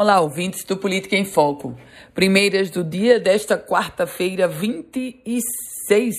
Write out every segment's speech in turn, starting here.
Olá, ouvintes do Política em Foco. Primeiras do dia desta quarta-feira, 26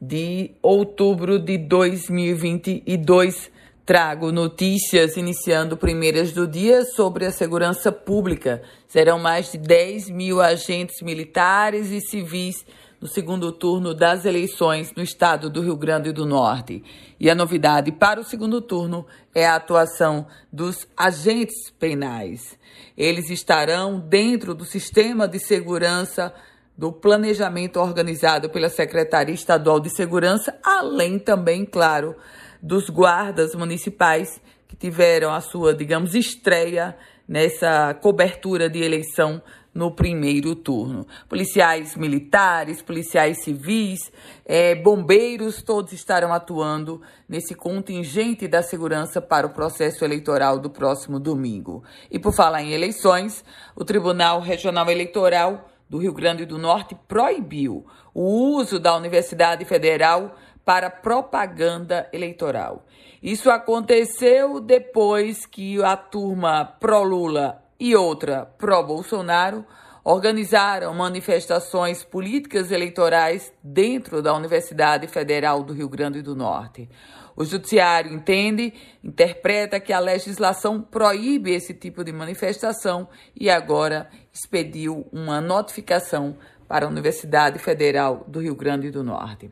de outubro de 2022. Trago notícias iniciando primeiras do dia sobre a segurança pública. Serão mais de 10 mil agentes militares e civis no segundo turno das eleições no estado do Rio Grande do Norte. E a novidade para o segundo turno é a atuação dos agentes penais. Eles estarão dentro do sistema de segurança do planejamento organizado pela Secretaria Estadual de Segurança, além também, claro, dos guardas municipais que tiveram a sua, digamos, estreia nessa cobertura de eleição no primeiro turno. Policiais militares, policiais civis, é, bombeiros, todos estarão atuando nesse contingente da segurança para o processo eleitoral do próximo domingo. E por falar em eleições, o Tribunal Regional Eleitoral do Rio Grande do Norte proibiu o uso da Universidade Federal para propaganda eleitoral. Isso aconteceu depois que a turma pró-Lula e outra pró-Bolsonaro organizaram manifestações políticas eleitorais dentro da Universidade Federal do Rio Grande do Norte. O judiciário entende, interpreta que a legislação proíbe esse tipo de manifestação e agora expediu uma notificação para a Universidade Federal do Rio Grande do Norte.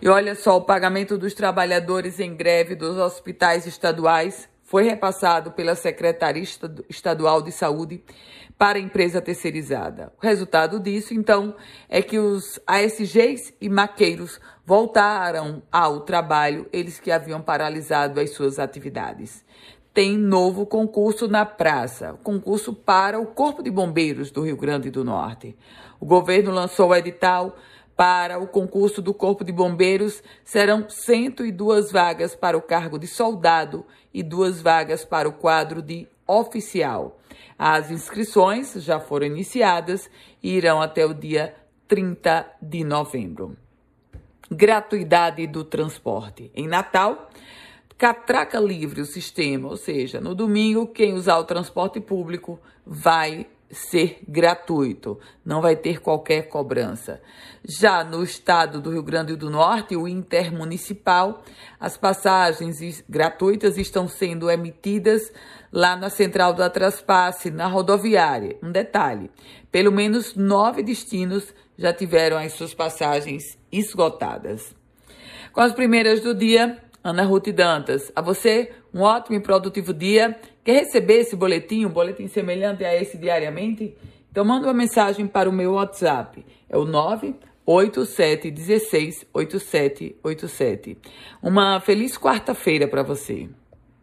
E olha só, o pagamento dos trabalhadores em greve dos hospitais estaduais foi repassado pela Secretaria Estadual de Saúde para a empresa terceirizada. O resultado disso, então, é que os ASGs e maqueiros voltaram ao trabalho, eles que haviam paralisado as suas atividades. Tem novo concurso na praça, concurso para o Corpo de Bombeiros do Rio Grande do Norte. O governo lançou o edital para o concurso do Corpo de Bombeiros, serão 102 vagas para o cargo de soldado e duas vagas para o quadro de oficial. As inscrições já foram iniciadas e irão até o dia 30 de novembro. Gratuidade do transporte. Em Natal, catraca livre o sistema, ou seja, no domingo, quem usar o transporte público vai ser gratuito, não vai ter qualquer cobrança. Já no estado do Rio Grande do Norte, o intermunicipal, as passagens gratuitas estão sendo emitidas lá na central da Traspasse, na rodoviária. Um detalhe: pelo menos nove destinos já tiveram as suas passagens esgotadas. Com as primeiras do dia, Ana Ruth Dantas. A você, um ótimo e produtivo dia. Quer receber esse boletim, um boletim semelhante a esse diariamente? Então manda uma mensagem para o meu WhatsApp. É o 987168787. Uma feliz quarta-feira para você.